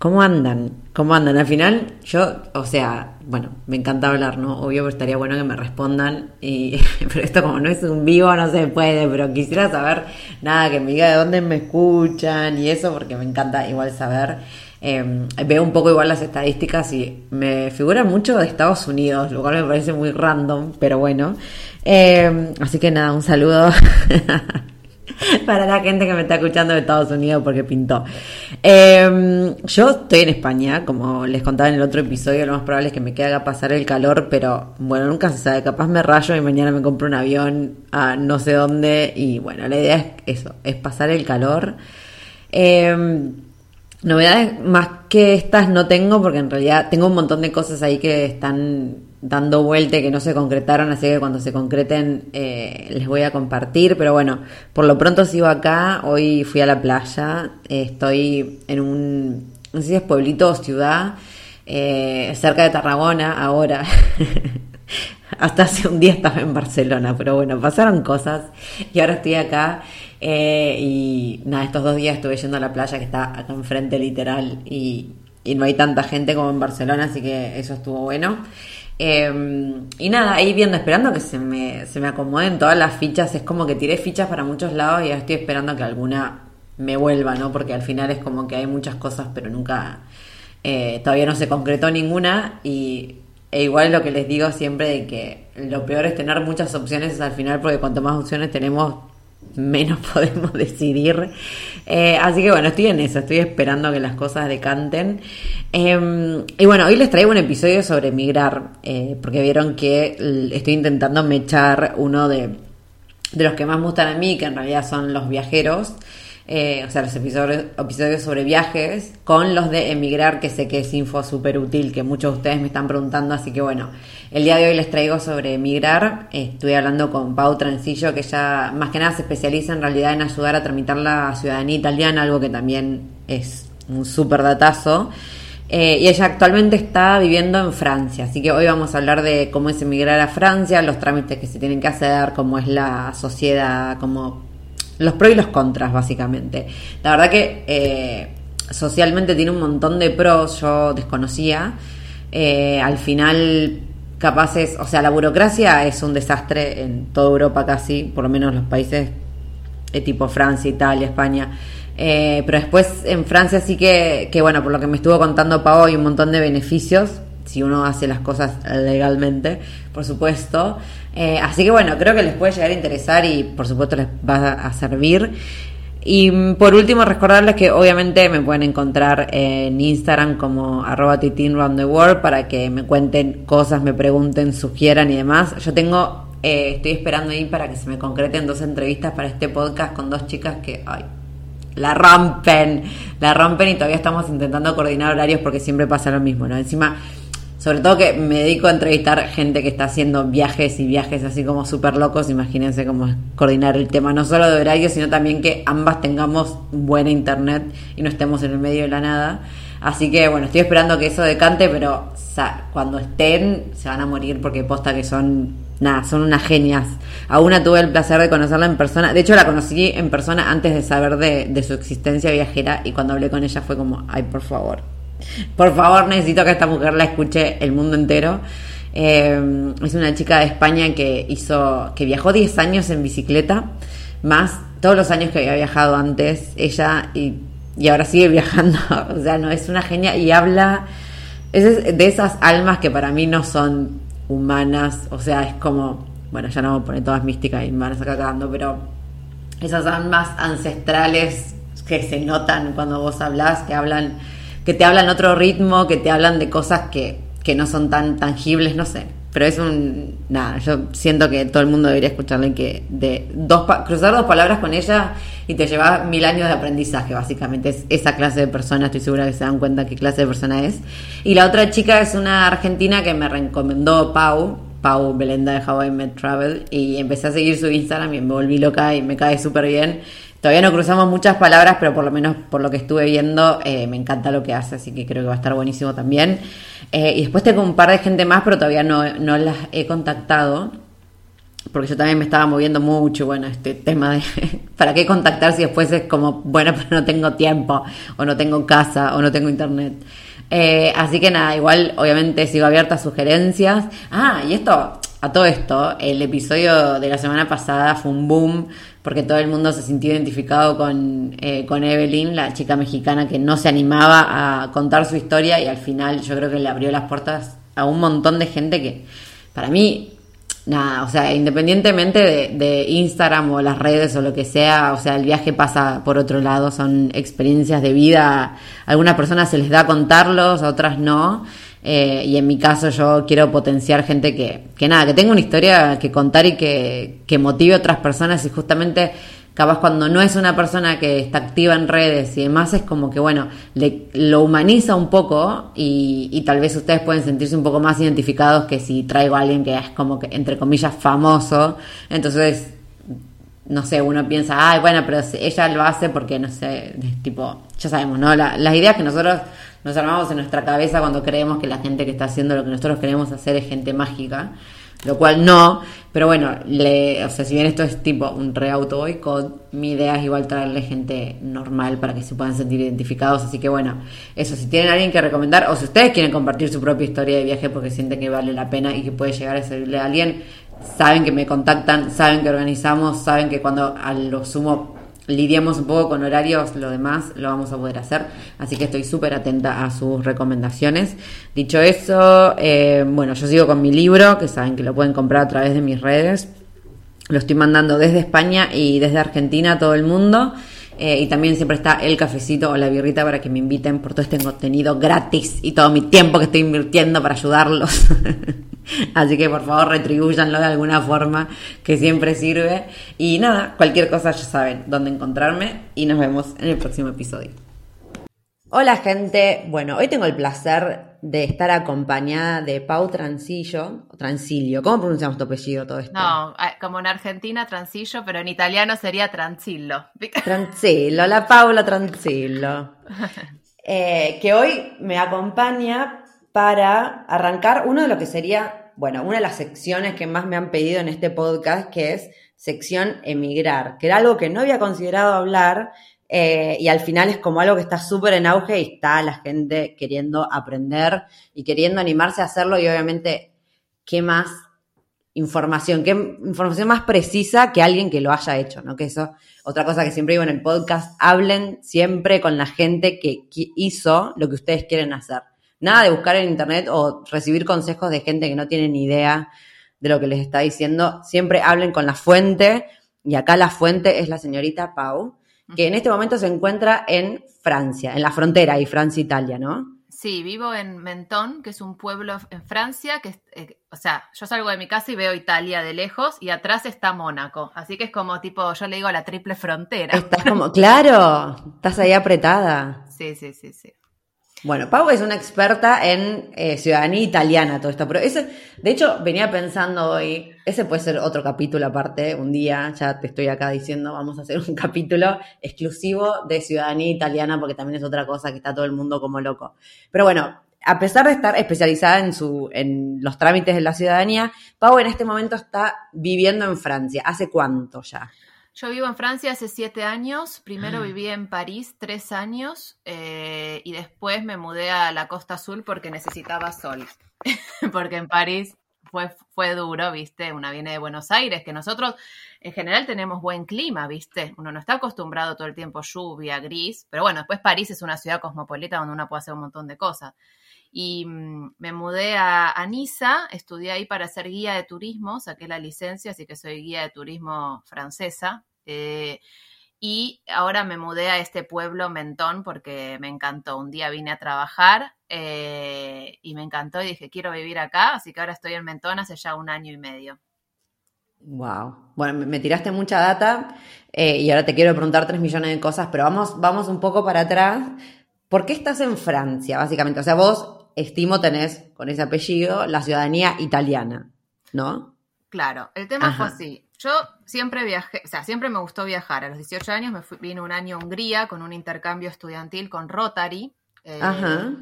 ¿Cómo andan? ¿Cómo andan? Al final, yo, o sea, bueno, me encanta hablar, ¿no? Obvio, pero estaría bueno que me respondan. Y, pero esto como no es un vivo, no se puede, pero quisiera saber, nada, que me diga de dónde me escuchan y eso, porque me encanta igual saber. Eh, veo un poco igual las estadísticas y me figura mucho de Estados Unidos, lo cual me parece muy random, pero bueno. Eh, así que nada, un saludo para la gente que me está escuchando de Estados Unidos porque pintó. Eh, yo estoy en España, como les contaba en el otro episodio, lo más probable es que me quede pasar el calor, pero bueno, nunca se sabe, capaz me rayo y mañana me compro un avión a no sé dónde y bueno, la idea es eso, es pasar el calor. Eh, Novedades más que estas no tengo porque en realidad tengo un montón de cosas ahí que están dando vuelta que no se concretaron, así que cuando se concreten eh, les voy a compartir. Pero bueno, por lo pronto sigo acá. Hoy fui a la playa, eh, estoy en un, no sé si es pueblito o ciudad, eh, cerca de Tarragona ahora. Hasta hace un día estaba en Barcelona, pero bueno, pasaron cosas y ahora estoy acá. Y nada, estos dos días estuve yendo a la playa que está acá enfrente literal y, y no hay tanta gente como en Barcelona, así que eso estuvo bueno. Eh, y nada, ahí viendo, esperando que se me, se me acomoden todas las fichas. Es como que tiré fichas para muchos lados y estoy esperando que alguna me vuelva, ¿no? Porque al final es como que hay muchas cosas, pero nunca, eh, todavía no se concretó ninguna. Y e igual lo que les digo siempre de que lo peor es tener muchas opciones al final, porque cuanto más opciones tenemos, menos podemos decidir. Eh, así que bueno, estoy en eso, estoy esperando que las cosas decanten. Eh, y bueno, hoy les traigo un episodio sobre emigrar, eh, porque vieron que estoy intentando mechar uno de, de los que más gustan a mí, que en realidad son los viajeros. Eh, o sea, los episodios, episodios sobre viajes, con los de emigrar, que sé que es info súper útil, que muchos de ustedes me están preguntando, así que bueno, el día de hoy les traigo sobre emigrar, eh, estuve hablando con Pau Trancillo, que ella más que nada se especializa en realidad en ayudar a tramitar la ciudadanía italiana, algo que también es un súper datazo. Eh, y ella actualmente está viviendo en Francia, así que hoy vamos a hablar de cómo es emigrar a Francia, los trámites que se tienen que hacer, cómo es la sociedad, cómo los pros y los contras, básicamente. La verdad que eh, socialmente tiene un montón de pros, yo desconocía. Eh, al final, capaces, o sea, la burocracia es un desastre en toda Europa casi, por lo menos los países de tipo Francia, Italia, España. Eh, pero después en Francia sí que, que, bueno, por lo que me estuvo contando Pau, hay un montón de beneficios si uno hace las cosas legalmente, por supuesto. Eh, así que bueno, creo que les puede llegar a interesar y por supuesto les va a servir. Y por último, recordarles que obviamente me pueden encontrar en Instagram como arroba para que me cuenten cosas, me pregunten, sugieran y demás. Yo tengo, eh, estoy esperando ahí para que se me concreten dos entrevistas para este podcast con dos chicas que, ay, la rompen, la rompen y todavía estamos intentando coordinar horarios porque siempre pasa lo mismo, ¿no? Encima sobre todo que me dedico a entrevistar gente que está haciendo viajes y viajes así como súper locos. Imagínense cómo es coordinar el tema, no solo de horario, sino también que ambas tengamos buena internet y no estemos en el medio de la nada. Así que bueno, estoy esperando que eso decante, pero cuando estén se van a morir porque posta que son, nada, son unas genias. A una tuve el placer de conocerla en persona. De hecho, la conocí en persona antes de saber de, de su existencia viajera y cuando hablé con ella fue como, ay, por favor, por favor, necesito que esta mujer la escuche el mundo entero. Eh, es una chica de España que hizo, que viajó 10 años en bicicleta, más todos los años que había viajado antes, ella, y, y ahora sigue viajando. o sea, no, es una genia y habla es de esas almas que para mí no son humanas, o sea, es como, bueno, ya no voy a poner todas místicas y me van a sacar cagando, pero esas almas ancestrales que se notan cuando vos hablas, que hablan, que te hablan otro ritmo, que te hablan de cosas que, que no son tan tangibles, no sé. Pero es un. Nada, yo siento que todo el mundo debería escucharle que de dos cruzar dos palabras con ella y te lleva mil años de aprendizaje, básicamente. Es esa clase de persona, estoy segura que se dan cuenta qué clase de persona es. Y la otra chica es una argentina que me recomendó Pau, Pau Belenda de How I Met Travel, y empecé a seguir su Instagram y me volví loca y me cae súper bien. Todavía no cruzamos muchas palabras, pero por lo menos por lo que estuve viendo, eh, me encanta lo que hace, así que creo que va a estar buenísimo también. Eh, y después tengo un par de gente más, pero todavía no, no las he contactado, porque yo también me estaba moviendo mucho, bueno, este tema de para qué contactar si después es como, bueno, pero no tengo tiempo, o no tengo casa, o no tengo internet. Eh, así que nada, igual obviamente sigo abierta a sugerencias. Ah, y esto, a todo esto, el episodio de la semana pasada fue un boom porque todo el mundo se sintió identificado con, eh, con Evelyn, la chica mexicana que no se animaba a contar su historia y al final yo creo que le abrió las puertas a un montón de gente que para mí, nada, o sea, independientemente de, de Instagram o las redes o lo que sea, o sea, el viaje pasa por otro lado, son experiencias de vida, a algunas personas se les da contarlos, a otras no. Eh, y en mi caso yo quiero potenciar gente que, que nada, que tenga una historia que contar y que, que motive a otras personas y justamente capaz cuando no es una persona que está activa en redes y demás es como que bueno, le, lo humaniza un poco y, y tal vez ustedes pueden sentirse un poco más identificados que si traigo a alguien que es como que entre comillas famoso, entonces no sé, uno piensa, ay, bueno, pero ella lo hace porque, no sé, tipo, ya sabemos, ¿no? La, las ideas que nosotros nos armamos en nuestra cabeza cuando creemos que la gente que está haciendo lo que nosotros queremos hacer es gente mágica, lo cual no, pero bueno, le, o sea, si bien esto es tipo un re-auto boicot, mi idea es igual traerle gente normal para que se puedan sentir identificados, así que bueno, eso, si tienen alguien que recomendar o si ustedes quieren compartir su propia historia de viaje porque sienten que vale la pena y que puede llegar a servirle a alguien, saben que me contactan, saben que organizamos, saben que cuando a lo sumo lidiamos un poco con horarios, lo demás lo vamos a poder hacer. Así que estoy súper atenta a sus recomendaciones. Dicho eso, eh, bueno, yo sigo con mi libro, que saben que lo pueden comprar a través de mis redes. Lo estoy mandando desde España y desde Argentina a todo el mundo. Eh, y también siempre está el cafecito o la birrita para que me inviten por todo este contenido gratis y todo mi tiempo que estoy invirtiendo para ayudarlos. Así que por favor retribuyanlo de alguna forma que siempre sirve. Y nada, cualquier cosa ya saben dónde encontrarme y nos vemos en el próximo episodio. Hola gente, bueno, hoy tengo el placer de estar acompañada de Pau Transillo, Transilio, ¿cómo pronunciamos tu apellido todo esto? No, eh, como en Argentina Transillo, pero en italiano sería Transillo. Transillo, la Paula Transillo. Eh, que hoy me acompaña para arrancar uno de lo que sería, bueno, una de las secciones que más me han pedido en este podcast, que es sección emigrar, que era algo que no había considerado hablar eh, y al final es como algo que está súper en auge y está la gente queriendo aprender y queriendo animarse a hacerlo y obviamente, ¿qué más información? ¿Qué información más precisa que alguien que lo haya hecho? ¿no? Que eso, otra cosa que siempre digo en el podcast, hablen siempre con la gente que hizo lo que ustedes quieren hacer. Nada de buscar en internet o recibir consejos de gente que no tiene ni idea de lo que les está diciendo. Siempre hablen con la fuente y acá la fuente es la señorita Pau que en este momento se encuentra en Francia, en la frontera y Francia-Italia, ¿no? Sí, vivo en Menton, que es un pueblo en Francia, que, eh, o sea, yo salgo de mi casa y veo Italia de lejos y atrás está Mónaco, así que es como tipo, yo le digo la triple frontera. Estás como, claro, estás ahí apretada. Sí, sí, sí, sí. Bueno, Pau es una experta en eh, ciudadanía italiana, todo esto. Pero ese, de hecho, venía pensando hoy, ese puede ser otro capítulo aparte, un día, ya te estoy acá diciendo, vamos a hacer un capítulo exclusivo de ciudadanía italiana, porque también es otra cosa que está todo el mundo como loco. Pero bueno, a pesar de estar especializada en, su, en los trámites de la ciudadanía, Pau en este momento está viviendo en Francia. ¿Hace cuánto ya? Yo vivo en Francia hace siete años. Primero viví en París tres años eh, y después me mudé a la Costa Azul porque necesitaba sol. porque en París fue, fue duro, ¿viste? Una viene de Buenos Aires, que nosotros en general tenemos buen clima, ¿viste? Uno no está acostumbrado todo el tiempo lluvia, gris, pero bueno, después París es una ciudad cosmopolita donde uno puede hacer un montón de cosas. Y mm, me mudé a, a Niza, estudié ahí para ser guía de turismo, saqué la licencia, así que soy guía de turismo francesa. Eh, y ahora me mudé a este pueblo Mentón porque me encantó. Un día vine a trabajar eh, y me encantó y dije, quiero vivir acá, así que ahora estoy en Mentón hace ya un año y medio. Wow. Bueno, me tiraste mucha data eh, y ahora te quiero preguntar tres millones de cosas, pero vamos, vamos un poco para atrás. ¿Por qué estás en Francia, básicamente? O sea, vos, estimo, tenés con ese apellido la ciudadanía italiana, ¿no? Claro, el tema fue así. Yo siempre viajé, o sea, siempre me gustó viajar. A los 18 años me fui, vine un año a Hungría con un intercambio estudiantil con Rotary eh,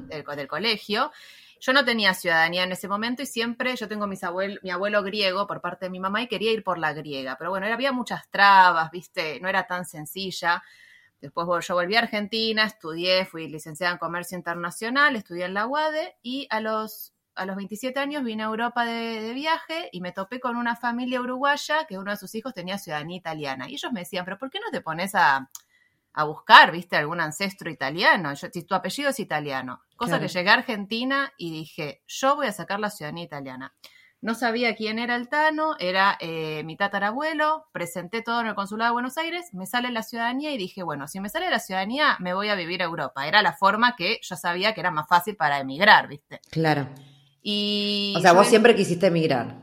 del, del, colegio. Yo no tenía ciudadanía en ese momento y siempre, yo tengo mis abuel, mi abuelo griego por parte de mi mamá y quería ir por la griega, pero bueno, había muchas trabas, viste, no era tan sencilla. Después yo volví a Argentina, estudié, fui licenciada en Comercio Internacional, estudié en la UADE y a los a los 27 años vine a Europa de, viaje y me topé con una familia uruguaya que uno de sus hijos tenía ciudadanía italiana. Y ellos me decían, pero ¿por qué no te pones a, buscar, viste, algún ancestro italiano? Yo, si tu apellido es italiano. Cosa que llegué a Argentina y dije, yo voy a sacar la ciudadanía italiana. No sabía quién era el Tano, era eh, mi tatarabuelo, presenté todo en el Consulado de Buenos Aires, me sale la ciudadanía y dije, bueno, si me sale la ciudadanía, me voy a vivir a Europa. Era la forma que yo sabía que era más fácil para emigrar, ¿viste? Claro o sea, vos siempre quisiste emigrar.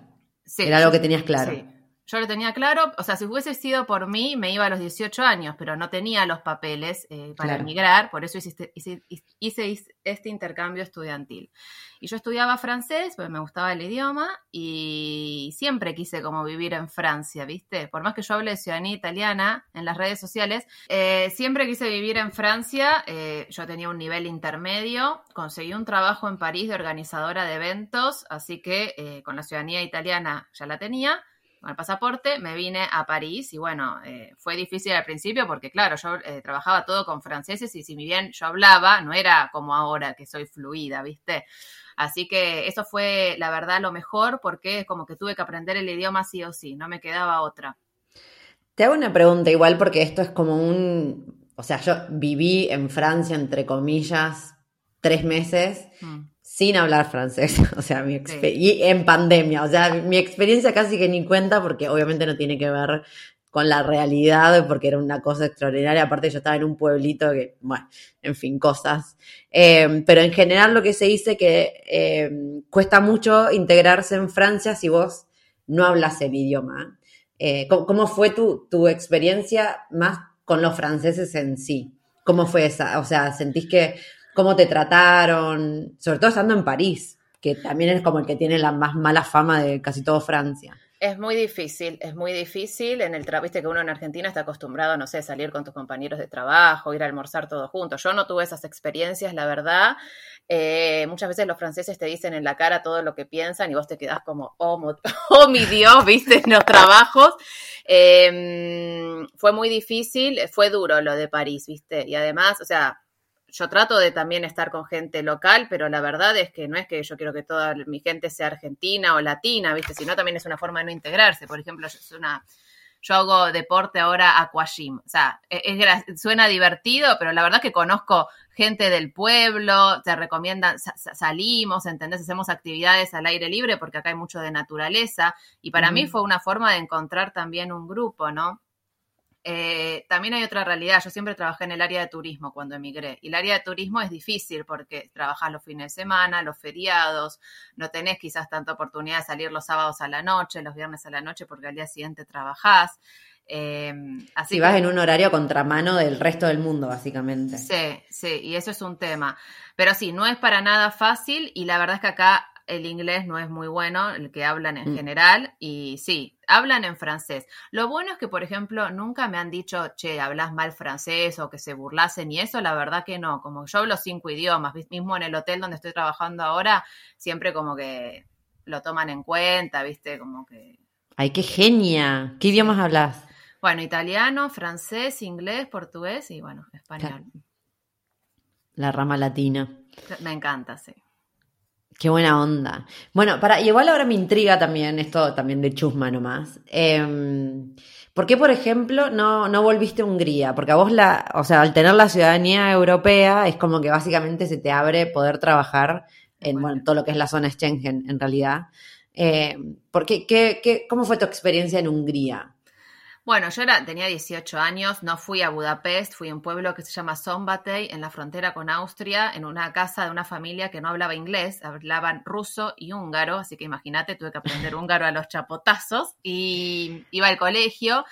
Sí. Era algo que tenías claro. Sí. Yo lo tenía claro, o sea, si hubiese sido por mí, me iba a los 18 años, pero no tenía los papeles eh, para emigrar, por eso hice, hice, este intercambio estudiantil. Y yo estudiaba francés, porque me gustaba el idioma, y siempre quise como vivir en Francia, ¿viste? Por más que yo hable de ciudadanía italiana en las redes sociales, eh, siempre quise vivir en Francia, eh, yo tenía un nivel intermedio, conseguí un trabajo en París de organizadora de eventos, así que con la ciudadanía italiana ya la tenía con el pasaporte, me vine a París y bueno, eh, fue difícil al principio porque claro, yo eh, trabajaba todo con franceses y si bien yo hablaba, no era como ahora que soy fluida, ¿viste? Así que eso fue la verdad lo mejor porque es como que tuve que aprender el idioma sí o sí, no me quedaba otra. Te hago una pregunta igual porque esto es como un, o sea, yo viví en Francia entre comillas tres meses. Mm sin hablar francés, o sea, mi y en pandemia, o sea, mi experiencia casi que ni cuenta porque obviamente no tiene que ver con la realidad, porque era una cosa extraordinaria, aparte yo estaba en un pueblito que, bueno, en fin, cosas. Eh, pero en general lo que se dice que eh, cuesta mucho integrarse en Francia si vos no hablas el idioma. Eh, ¿cómo, fue tu, tu experiencia más con los franceses en sí? ¿Cómo fue esa? O sea, ¿sentís que cómo te trataron, sobre todo estando en París, que también es como el que tiene la más mala fama de casi todo Francia. Es muy difícil, es muy difícil. En el trabajo, viste que uno en Argentina está acostumbrado, no sé, salir con tus compañeros de trabajo, ir a almorzar todos juntos. Yo no tuve esas experiencias, la verdad. Eh, muchas veces los franceses te dicen en la cara todo lo que piensan y vos te quedás como, oh, oh mi Dios, viste, en los trabajos. Em, fue muy difícil, fue duro lo de París, viste. Y además, o sea, yo trato de también estar con gente local, pero la verdad es que no es que yo quiero que toda mi gente sea argentina o latina, ¿viste? Sino también es una forma de no integrarse. Por ejemplo, yo, es una, yo hago deporte ahora aquagym. O sea, e, es, suena divertido, pero la verdad es que conozco gente del pueblo, te recomiendan, salimos, ¿entendés? Hacemos actividades al aire libre porque acá hay mucho de naturaleza. Y para mí fue una forma de encontrar también un grupo, ¿no? Eh, también hay otra realidad. Yo siempre trabajé en el área de turismo cuando emigré. Y el área de turismo es difícil porque trabajas los fines de semana, los feriados, no tenés quizás tanta oportunidad de salir los sábados a la noche, los viernes a la noche porque al día siguiente trabajás. Eh, así si vas en un horario contramano del resto del mundo, básicamente. Sí, sí, y eso es un tema. Pero sí, no es para nada fácil y la verdad es que acá el inglés no es muy bueno, el que hablan en mm. general, y sí, hablan en francés. Lo bueno es que, por ejemplo, nunca me han dicho, che, hablas mal francés o que se burlasen y eso, la verdad que no, como yo hablo cinco idiomas, mismo en el hotel donde estoy trabajando ahora, siempre como que lo toman en cuenta, viste, como que... Ay, qué genia. ¿Qué idiomas hablas? Bueno, italiano, francés, inglés, portugués y bueno, español. La rama latina. Me encanta, sí. Qué buena onda. Bueno, para, igual ahora me intriga también esto también de chusma nomás. Em, ¿Por qué, por ejemplo, no, no volviste a Hungría? Porque a vos la, o sea, al tener la ciudadanía europea, es como que básicamente se te abre poder trabajar en bueno, todo lo que es la zona Schengen, en realidad. Eh, qué, qué, ¿Cómo fue tu experiencia en Hungría? Bueno, yo era, tenía 18 años, no fui a Budapest, fui a un pueblo que se llama Szombathely, en la frontera con Austria, en una casa de una familia que no hablaba inglés, hablaban ruso y húngaro, así que imagínate, tuve que aprender húngaro a los chapotazos y iba al colegio.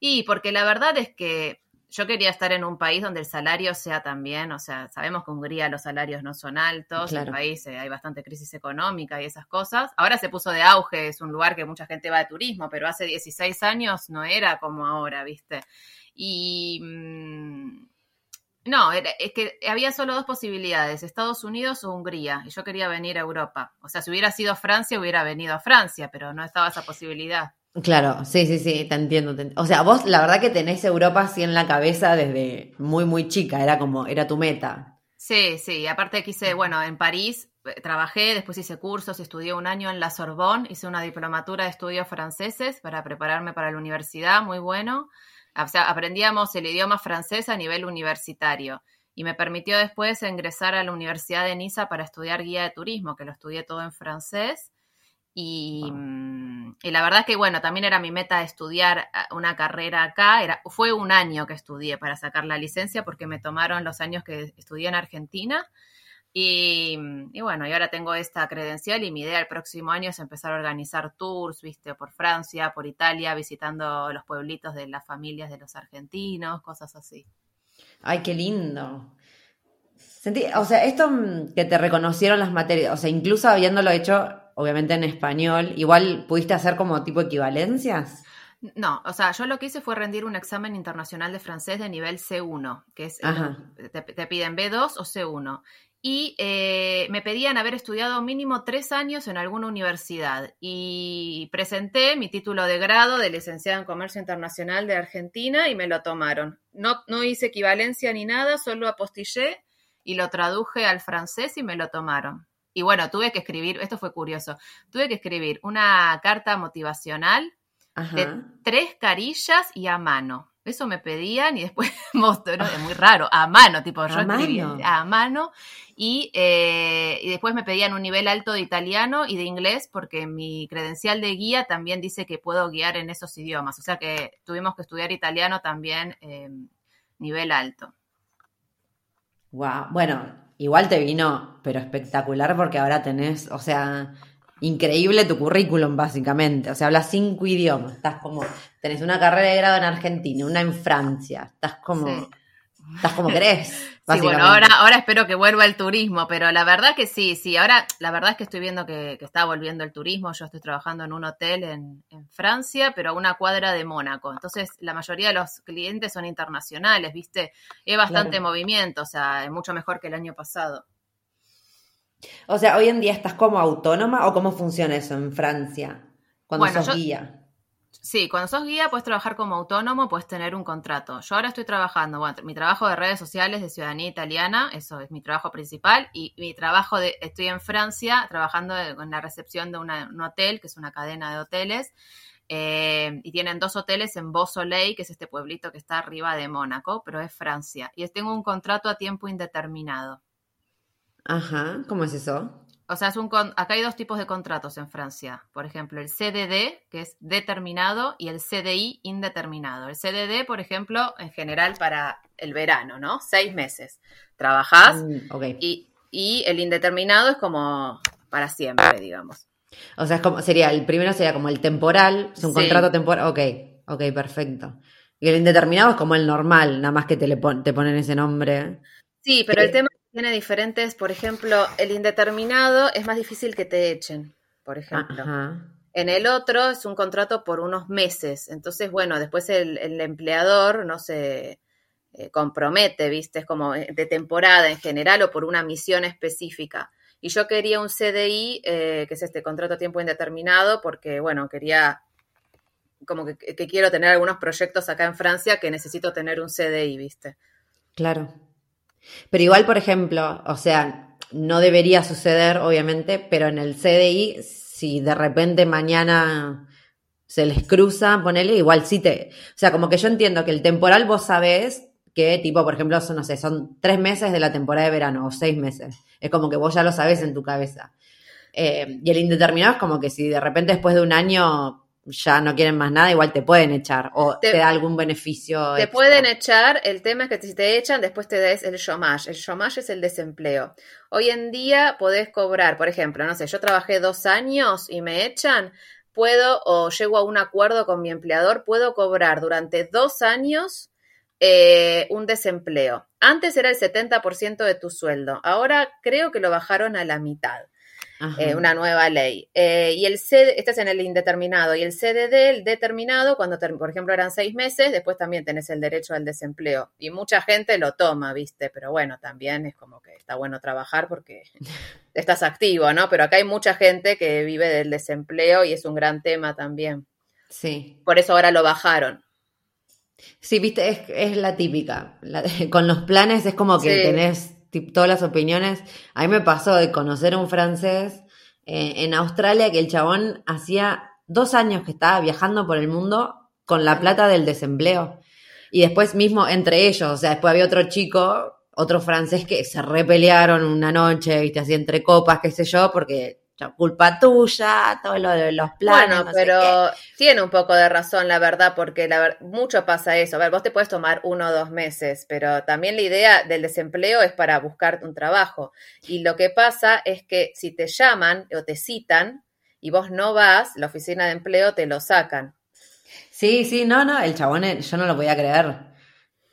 Y porque la verdad es que yo quería estar en un país donde el salario sea también, o sea, sabemos que en Hungría los salarios no son altos, en el país eh, hay bastante crisis económica y esas cosas. Ahora se puso de auge, es un lugar que mucha gente va de turismo, pero hace 16 años no era como ahora, ¿viste? Y mm, no, es que había solo dos posibilidades, Estados Unidos o Hungría, y yo quería venir a Europa. O sea, si hubiera sido Francia, hubiera venido a Francia, pero no estaba esa posibilidad. Claro, sí, sí, sí, te entiendo, O sea, vos la verdad que tenés Europa así en la cabeza desde muy, muy chica, era como, era tu meta. Sí, sí, aparte quise, bueno, en París eh, trabajé, después hice cursos, estudié un año en la Sorbonne, hice una diplomatura de estudios franceses para prepararme para la universidad, muy bueno. O sea, aprendíamos el idioma francés a nivel universitario y me permitió después ingresar a la Universidad de Niza para estudiar guía de turismo, que lo estudié todo en francés. Mm, y, la verdad es que, bueno, también era mi meta estudiar ah, una carrera acá. Era, fue un año que estudié para sacar la licencia porque me tomaron los años que estudié en Argentina. Y, y, bueno, y ahora tengo esta credencial y mi idea el próximo año es empezar a organizar tours, viste, por Francia, por Italia, visitando los pueblitos de las familias de los argentinos, cosas así. Ay, qué lindo. Sentí, o sea, esto mm, que te reconocieron las materias, o sea, incluso habiéndolo hecho obviamente en español, igual pudiste hacer como tipo equivalencias. No, o sea, yo lo que hice fue rendir un examen internacional de francés de nivel C1, que es, te, piden B2 o C1. Y eh, me pedían haber estudiado mínimo tres años en alguna universidad. Y presenté mi título de grado de licenciada en Comercio Internacional de Argentina y me lo tomaron. No, no hice equivalencia ni nada, solo apostillé y lo traduje al francés y me lo tomaron. Y bueno, tuve que escribir, esto fue curioso, tuve que escribir una carta motivacional de tres carillas y a mano. Eso me pedían y después mostró, es muy raro, a mano, tipo yo escribí a mano y, eh, y después me pedían un nivel alto de italiano y de inglés porque mi credencial de guía también dice que puedo guiar en esos idiomas, o sea que tuvimos que estudiar italiano también eh, nivel alto. Wow, bueno, igual te vino, pero espectacular porque ahora tenés, o sea, increíble tu currículum básicamente. O sea, hablas cinco idiomas. Estás como, tenés una carrera de grado en Argentina, una en Francia. Estás como, estás como querés. Sí, bueno, ahora, ahora espero que vuelva el turismo, pero la verdad que sí, sí, ahora la verdad es que estoy viendo que, está volviendo el turismo, yo estoy trabajando en un hotel en, Francia, pero a una cuadra de Mónaco, entonces la mayoría de los clientes son internacionales, ¿viste? Hay bastante movimiento, o sea, es mucho mejor que el año pasado. O sea, hoy en día estás como autónoma o cómo funciona eso en Francia cuando bueno, sos guía. Sí, cuando sos guía puedes trabajar como autónomo, puedes tener un contrato. Yo ahora estoy trabajando, bueno, mi trabajo de redes sociales de ciudadanía italiana, eso es mi trabajo principal, y mi trabajo de, estoy en Francia trabajando en la recepción de un hotel, que es una cadena de hoteles, eh, y tienen dos hoteles en Beausoleil, que es este pueblito que está arriba de Mónaco, pero es Francia, y tengo un contrato a tiempo indeterminado. Ajá, ¿cómo es eso? O sea, es un acá hay dos tipos de contratos en Francia. Por ejemplo, el CDD, que es determinado, y el CDI indeterminado. El CDD, por ejemplo, en general para el verano, ¿no? Seis meses. Trabajás mm, y, y, el indeterminado es como para siempre, digamos. O sea, es como, sería, el primero sería como el temporal, es un contrato temporal. Ok, ok, perfecto. Y el indeterminado es como el normal, nada más que te, le te ponen ese nombre. Sí, pero el tema tiene diferentes, por ejemplo, el indeterminado es más difícil que te echen, por ejemplo. En el otro es un contrato por unos meses. Entonces, bueno, después el, empleador no se eh, compromete, ¿viste? Es como eh, de temporada en general o por una misión específica. Y yo quería un CDI, eh, que es este contrato a tiempo indeterminado, porque, bueno, quería, como que, que quiero tener algunos proyectos acá en Francia que necesito tener un CDI, ¿viste? Claro. Pero igual, por ejemplo, o sea, no debería suceder, obviamente, pero en el CDI, si de repente mañana se les cruza, ponele, igual sí te. O sea, como que yo entiendo que el temporal vos sabés que, tipo, por ejemplo, son, no sé, son tres meses de la temporada de verano o seis meses. Es como que vos ya lo sabés en tu cabeza. Eh, y el indeterminado es como que si de repente después de un año ya no quieren más nada, igual te pueden echar o te, da algún beneficio. Te pueden echar, el tema es que si te echan, después te des el chômage. El chômage es el desempleo. Hoy en día podés cobrar, por ejemplo, no sé, yo trabajé dos años y me echan, puedo o llego a un acuerdo con mi empleador, puedo cobrar durante dos años eh, un desempleo. Antes era el 70% de tu sueldo, ahora creo que lo bajaron a la mitad. Eh, una nueva ley. Eh, y el C, este es en el indeterminado, y el CDD, el determinado, cuando por ejemplo eran seis meses, después también tenés el derecho al desempleo. Y mucha gente lo toma, ¿viste? Pero bueno, también es como que está bueno trabajar porque estás activo, ¿no? Pero acá hay mucha gente que vive del desempleo y es un gran tema también. Sí. Por eso ahora lo bajaron. Sí, viste, es, es la típica. con los planes es como que tenés todas las opiniones. A mí me pasó de conocer a un francés eh, en Australia que el chabón hacía dos años que estaba viajando por el mundo con la plata del desempleo. Y después mismo entre ellos, o sea, después había otro chico, otro francés que se repelearon una noche, viste, así entre copas, qué sé yo, porque culpa tuya, todo lo de los planes. Bueno, pero tiene un poco de razón, la verdad, porque la mucho pasa eso. A ver, vos te puedes tomar uno o dos meses, pero también la idea del desempleo es para buscar un trabajo. Y lo que pasa es que si te llaman o te citan y vos no vas, la oficina de empleo te lo sacan. Sí, sí, no, no, el chabón, eh, yo no lo podía creer.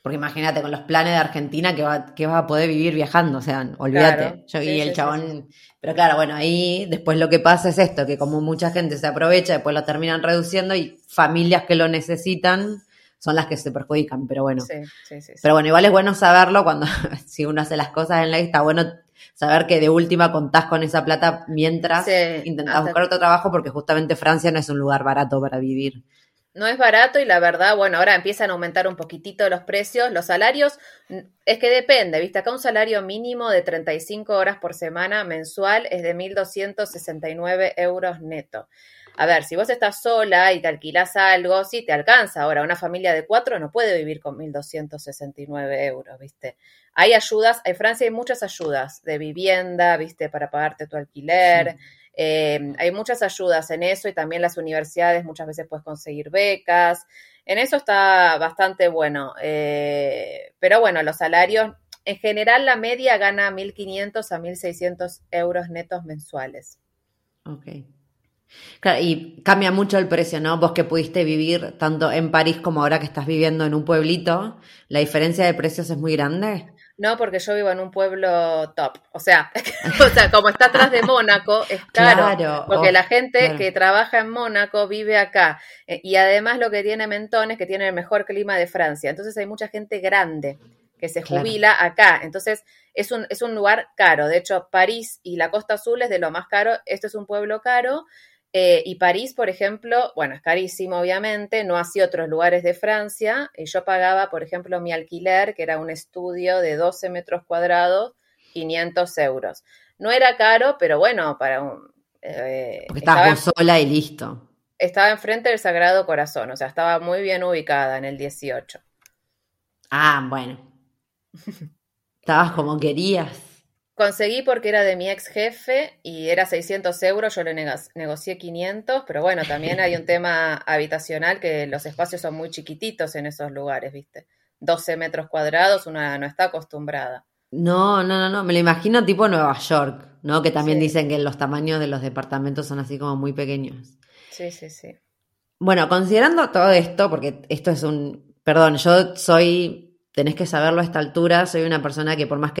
Porque imagínate, con los planes de Argentina que va, que vas a poder vivir viajando, o sea, olvídate. Yo, y el chabón. Pero claro, bueno, ahí después lo que pasa es esto, que como mucha gente se aprovecha, después lo terminan reduciendo y familias que lo necesitan son las que se perjudican, pero bueno. Pero bueno, igual es bueno saberlo cuando, si uno hace las cosas en ley, está bueno saber que de última contás con esa plata mientras intentas buscar otro trabajo, porque justamente Francia no es un lugar barato para vivir no es barato y la verdad, bueno, ahora empiezan a aumentar un poquitito los precios. Los salarios, es que depende, ¿viste? Acá un salario mínimo de 35 horas por semana mensual es de 1.269 euros neto. A ver, si vos estás sola y te alquilás algo, sí te alcanza. Ahora, una familia de cuatro no puede vivir con 1.269 euros, ¿viste? Hay ayudas, en Francia hay muchas ayudas de vivienda, ¿viste? Para pagarte tu alquiler. Eh, hay muchas ayudas en eso y también las universidades muchas veces puedes conseguir becas. En eso está bastante bueno. Eh, pero bueno, los salarios, en general la media gana 1.500 a 1.600 euros netos mensuales. Ok. Claro, y cambia mucho el precio, ¿no? Vos que pudiste vivir tanto en París como ahora que estás viviendo en un pueblito, ¿la diferencia de precios es muy grande? No, porque yo vivo en un pueblo top. O sea, o sea como está atrás de Mónaco, es caro. porque la gente que trabaja en Mónaco vive acá. Eh, y además lo que tiene Mentón es que tiene el mejor clima de Francia. Entonces hay mucha gente grande que se jubila acá. Entonces es un, es un lugar caro. De hecho, París y la Costa Azul es de lo más caro. Esto es un pueblo caro. Eh, y París, por ejemplo, bueno, es carísimo, obviamente, no así otros lugares de Francia. Y yo pagaba, por ejemplo, mi alquiler, que era un estudio de 12 metros cuadrados, 500 euros. No era caro, pero bueno, para un... Eh, Porque estabas sola y listo. Estaba enfrente del Sagrado Corazón, o sea, estaba muy bien ubicada en el 18. Ah, bueno. Estabas como querías. Conseguí porque era de mi ex jefe y era 600 euros, yo le negocié 500, pero bueno, también hay un tema habitacional que los espacios son muy chiquititos en esos lugares, ¿viste? 12 metros cuadrados, una no está acostumbrada. No, no, no, no, me lo imagino tipo Nueva York, ¿no? Que también dicen que los tamaños de los departamentos son así como muy pequeños. Sí, sí, sí. Bueno, considerando todo esto, porque esto es un, perdón, yo soy, tenés que saberlo a esta altura, soy una persona que por más que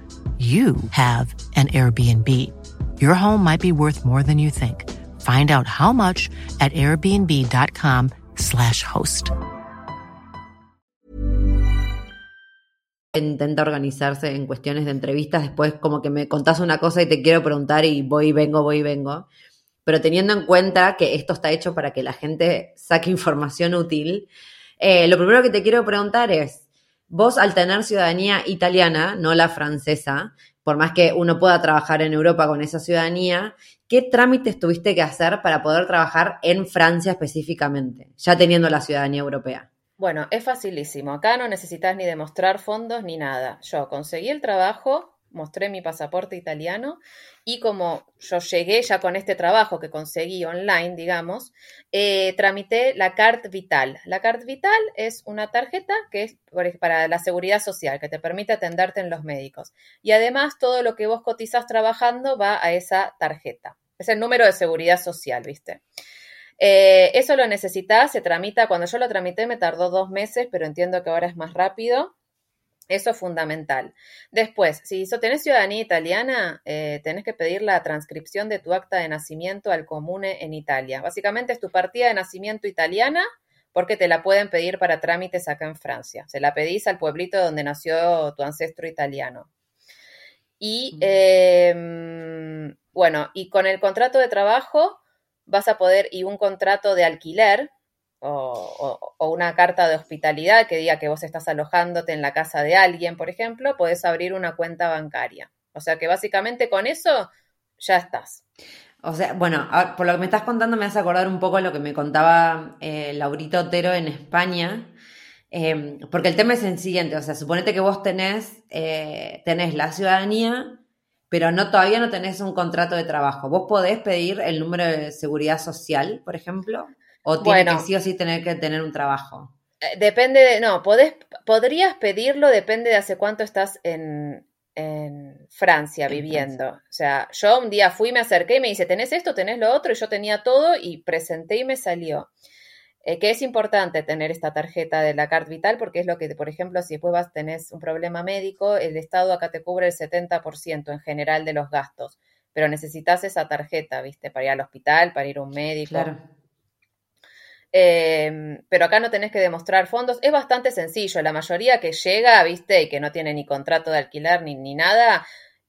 you have an Airbnb. Your home might be worth more than you think. Find out how much at airbnb.com/slash host. intenta organizarse en cuestiones de entrevistas, después como que me contás una cosa y te quiero preguntar y voy y vengo, voy y vengo. Pero teniendo en cuenta que esto está hecho para que la gente saque información útil, eh, lo primero que te quiero preguntar es, vos al tener ciudadanía italiana, no la francesa, por más que uno pueda trabajar en Europa con esa ciudadanía, ¿qué trámites tuviste que hacer para poder trabajar en Francia específicamente, ya teniendo la ciudadanía europea? Bueno, es facilísimo. Acá no necesitas ni demostrar fondos ni nada. Yo conseguí el trabajo, mostré mi pasaporte italiano y como yo llegué ya con este trabajo que conseguí online, digamos, eh, tramité la Carte Vital. La Carte Vital es una tarjeta que es para la seguridad social, que te permite atenderte en los médicos. Y además todo lo que vos cotizás trabajando va a esa tarjeta. Es el número de seguridad social, ¿viste? Eh, eso lo necesitas, se tramita, cuando yo lo tramité me tardó dos meses, pero entiendo que ahora es más rápido. Eso es fundamental. Después, si tenés ciudadanía italiana, eh, tenés que pedir la transcripción de tu acta de nacimiento al comune en Italia. Básicamente es tu partida de nacimiento italiana porque te la pueden pedir para trámites acá en Francia. Se la pedís al pueblito donde nació tu ancestro italiano. Y em, bueno, y con el contrato de trabajo vas a poder, y un contrato de alquiler, o, una carta de hospitalidad que diga que vos estás alojándote en la casa de alguien, por ejemplo, podés abrir una cuenta bancaria. O sea que básicamente con eso ya estás. O sea, bueno, por lo que me estás contando me hace acordar un poco lo que me contaba eh, Laurito Otero en España, em, porque el tema es el siguiente, o sea, suponete que vos tenés, eh, tenés la ciudadanía, pero no todavía no tenés un contrato de trabajo. ¿Vos podés pedir el número de seguridad social, por ejemplo? ¿O tiene que sí o sí tener que tener un trabajo? Eh, depende de, no, podés, podrías pedirlo, depende de hace cuánto estás en, Francia viviendo. O sea, yo un día fui, me acerqué y me dice, ¿tenés esto, tenés lo otro? Y yo tenía todo y presenté y me salió. Eh, que es importante tener esta tarjeta de la Card Vital porque es lo que, por ejemplo, si después vas, tenés un problema médico, el Estado acá te cubre el 70% en general de los gastos, pero necesitas esa tarjeta, ¿viste? Para ir al hospital, para ir a un médico. Claro. Em, pero acá no tenés que demostrar fondos. Es bastante sencillo. La mayoría que llega, viste, y que no tiene ni contrato de alquiler ni, ni nada,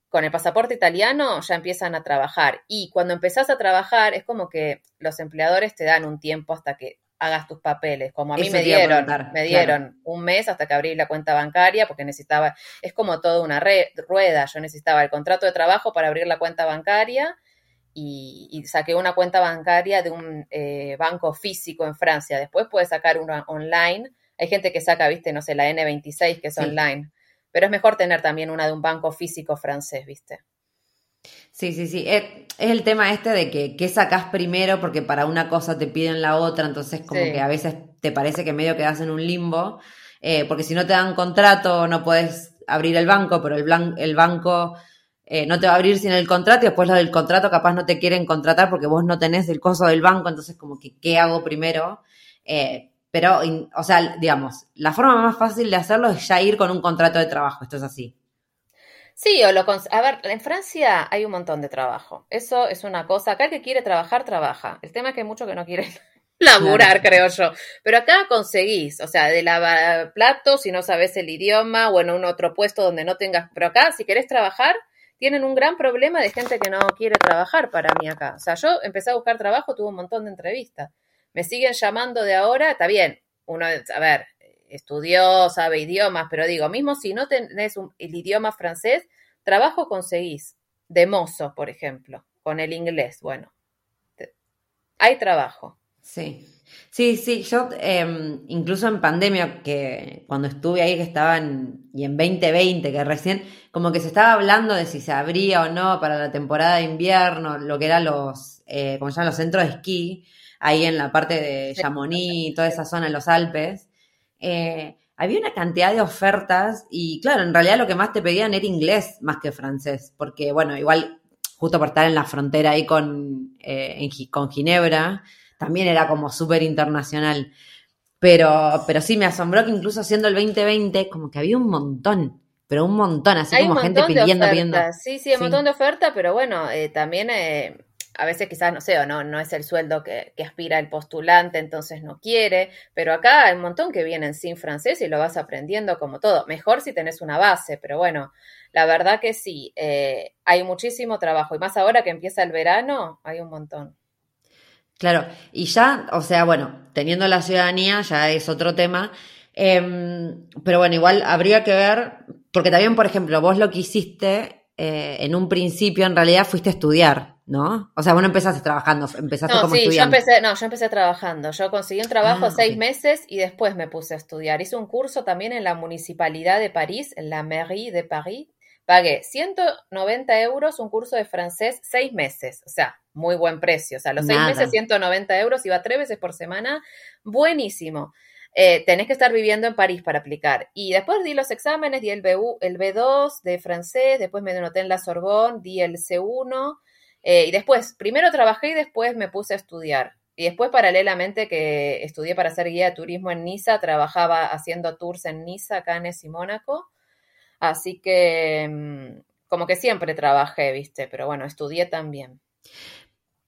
con el pasaporte italiano ya empiezan a trabajar. Y cuando empezás a trabajar es como que los empleadores te dan un tiempo hasta que hagas tus papeles, como a mí Eso me dieron, me claro. dieron un mes hasta que abrí la cuenta bancaria porque necesitaba, es como toda una re- rueda, yo necesitaba el contrato de trabajo para abrir la cuenta bancaria y, y saqué una cuenta bancaria de un eh, banco físico en Francia, después puedes sacar una online, hay gente que saca, viste, no sé, la N26 que es Sí. online, pero es mejor tener también una de un banco físico francés, viste. Sí, sí, sí. Es, es el tema este de que qué sacás primero porque para una cosa te piden la otra, entonces como Sí. que a veces te parece que medio quedas en un limbo, eh, porque si no te dan contrato no puedes abrir el banco, pero el, blan- el banco eh, no te va a abrir sin el contrato y después lo del contrato capaz no te quieren contratar porque vos no tenés el coso del banco, entonces como que qué hago primero. Eh, pero, in- o sea, digamos, la forma más fácil de hacerlo es ya ir con un contrato de trabajo, esto es así. Sí, o lo a ver, en Francia hay un montón de trabajo. Eso es una cosa. Acá el que quiere trabajar, trabaja. El tema es que hay muchos que no quieren laburar, creo yo. Pero acá conseguís, o sea, de lavar platos si no sabes el idioma o en un otro puesto donde no tengas. Pero acá, si querés trabajar, tienen un gran problema de gente que no quiere trabajar para mí acá. O sea, yo empecé a buscar trabajo, tuve un montón de entrevistas. Me siguen llamando de ahora, está bien. Uno, a ver, estudió, sabe idiomas, pero digo, mismo si no tenés un- el idioma francés, trabajo conseguís. De mozo, por ejemplo, con el inglés. Bueno, hay trabajo. Sí, sí, sí, yo eh, incluso en pandemia, que cuando estuve ahí, que estaba en, y en 2020, que recién, como que se estaba hablando de si se abría o no para la temporada de invierno, lo que eran los, eh, como se llaman los centros de esquí, ahí en la parte de Chamonix, toda esa zona en los Alpes, eh, había una cantidad de ofertas y claro, en realidad lo que más te pedían era inglés más que francés, porque bueno, igual justo por estar en la frontera ahí con, eh, en con Ginebra, también era como súper internacional. Pero, pero sí, me asombró que incluso siendo el 2020, como que había un montón, pero un montón, así Hay como gente pidiendo, pidiendo. Sí, sí, un Sí. montón de ofertas, pero bueno, eh, también eh, a veces quizás, no sé, o no, no es el sueldo que, que aspira el postulante, entonces no quiere, pero acá hay un montón que vienen sin francés y lo vas aprendiendo como todo. Mejor si tenés una base, pero bueno, la verdad que sí, eh, hay muchísimo trabajo y más ahora que empieza el verano, hay un montón. Claro, y ya, o sea, bueno, teniendo la ciudadanía ya es otro tema, Em, pero bueno, igual habría que ver, porque también, por ejemplo, vos lo que hiciste eh, en un principio, en realidad fuiste a estudiar, ¿no? O sea, vos no empezaste trabajando, empezaste No, como sí, yo estudiante. empecé, no, yo empecé trabajando. Yo conseguí un trabajo Ah, seis meses y después me puse a estudiar. Hice un curso también en la Municipalidad de París, en la Mairie de París. Pagué 190 euros un curso de francés seis meses. O sea, muy buen precio. O sea, los seis Nada. meses 190 euros, iba tres veces por semana. Buenísimo. Eh, tenés que estar viviendo en París para aplicar. Y después di los exámenes, di el, B1, el B2 de francés, después me anoté en la Sorbonne, di el C1. eh, y después, primero trabajé y después me puse a estudiar. Y después, paralelamente, que estudié para ser guía de turismo en Niza, trabajaba haciendo tours en Niza, Cannes y Mónaco. Así que, mm, como que siempre trabajé, ¿viste? Pero bueno, estudié también.